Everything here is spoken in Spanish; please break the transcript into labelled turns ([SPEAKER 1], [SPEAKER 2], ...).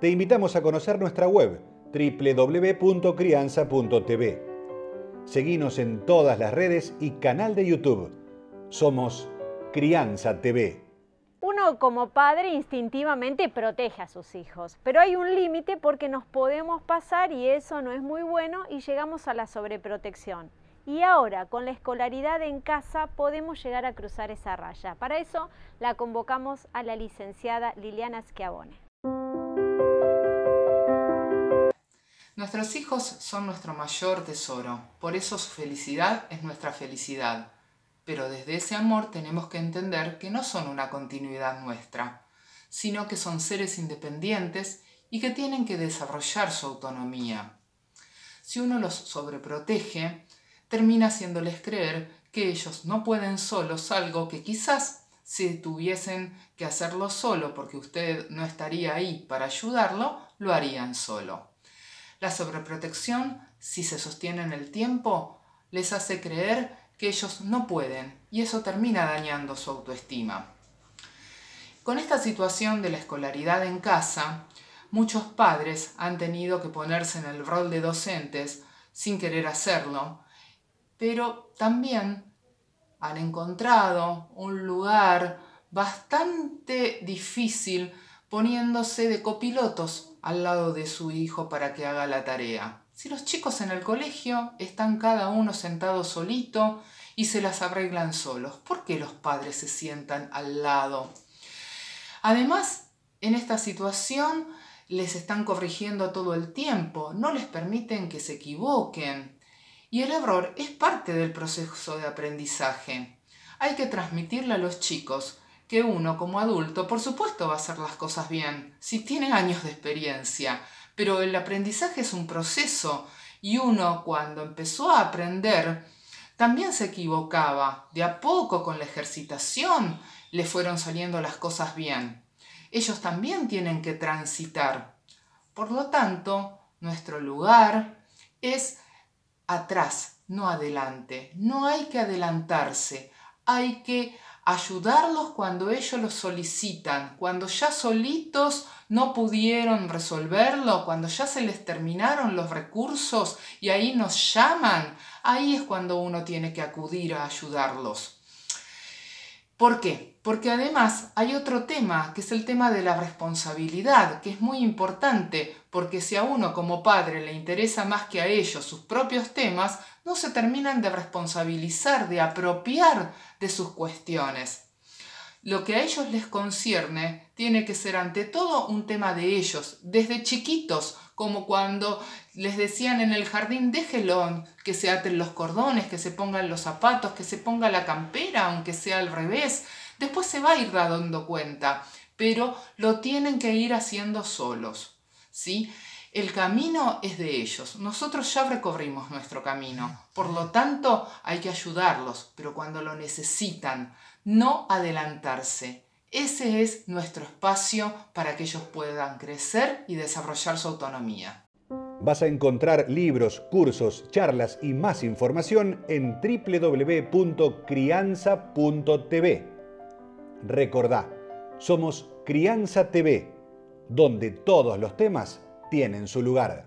[SPEAKER 1] te invitamos a conocer nuestra web www.crianza.tv. Seguimos en todas las redes y canal de YouTube. Somos Crianza TV.
[SPEAKER 2] Uno como padre instintivamente protege a sus hijos, pero hay un límite porque nos podemos pasar y eso no es muy bueno y llegamos a la sobreprotección. Y ahora, con la escolaridad en casa, podemos llegar a cruzar esa raya. Para eso la convocamos a la licenciada Liliana Schiavone.
[SPEAKER 3] Nuestros hijos son nuestro mayor tesoro, por eso su felicidad es nuestra felicidad. Pero desde ese amor tenemos que entender que no son una continuidad nuestra, sino que son seres independientes y que tienen que desarrollar su autonomía. Si uno los sobreprotege, termina haciéndoles creer que ellos no pueden solos algo que quizás si tuviesen que hacerlo solo porque usted no estaría ahí para ayudarlo, lo harían solo. La sobreprotección, si se sostiene en el tiempo, les hace creer que ellos no pueden y eso termina dañando su autoestima. Con esta situación de la escolaridad en casa, muchos padres han tenido que ponerse en el rol de docentes sin querer hacerlo, pero también han encontrado un lugar bastante difícil poniéndose de copilotos al lado de su hijo para que haga la tarea. Si los chicos en el colegio están cada uno sentado solito y se las arreglan solos, ¿por qué los padres se sientan al lado? Además, en esta situación les están corrigiendo todo el tiempo, no les permiten que se equivoquen. Y el error es parte del proceso de aprendizaje. Hay que transmitirle a los chicos que uno como adulto, por supuesto, va a hacer las cosas bien, si tiene años de experiencia, pero el aprendizaje es un proceso y uno cuando empezó a aprender también se equivocaba. De a poco con la ejercitación le fueron saliendo las cosas bien. Ellos también tienen que transitar. Por lo tanto, nuestro lugar es atrás, no adelante. No hay que adelantarse, hay que ayudarlos cuando ellos lo solicitan, cuando ya solitos no pudieron resolverlo, cuando ya se les terminaron los recursos y ahí nos llaman, ahí es cuando uno tiene que acudir a ayudarlos. ¿Por qué? Porque además hay otro tema, que es el tema de la responsabilidad, que es muy importante, porque si a uno como padre le interesa más que a ellos sus propios temas, no se terminan de responsabilizar, de apropiar de sus cuestiones. Lo que a ellos les concierne tiene que ser ante todo un tema de ellos, desde chiquitos, como cuando les decían en el jardín, déjelo que se aten los cordones, que se pongan los zapatos, que se ponga la campera, aunque sea al revés. Después se va a ir dando cuenta, pero lo tienen que ir haciendo solos. ¿sí? El camino es de ellos. Nosotros ya recorrimos nuestro camino. Por lo tanto, hay que ayudarlos, pero cuando lo necesitan, no adelantarse. Ese es nuestro espacio para que ellos puedan crecer y desarrollar su autonomía.
[SPEAKER 1] Vas a encontrar libros, cursos, charlas y más información en www.crianza.tv. Recordá, somos Crianza TV, donde todos los temas tienen su lugar.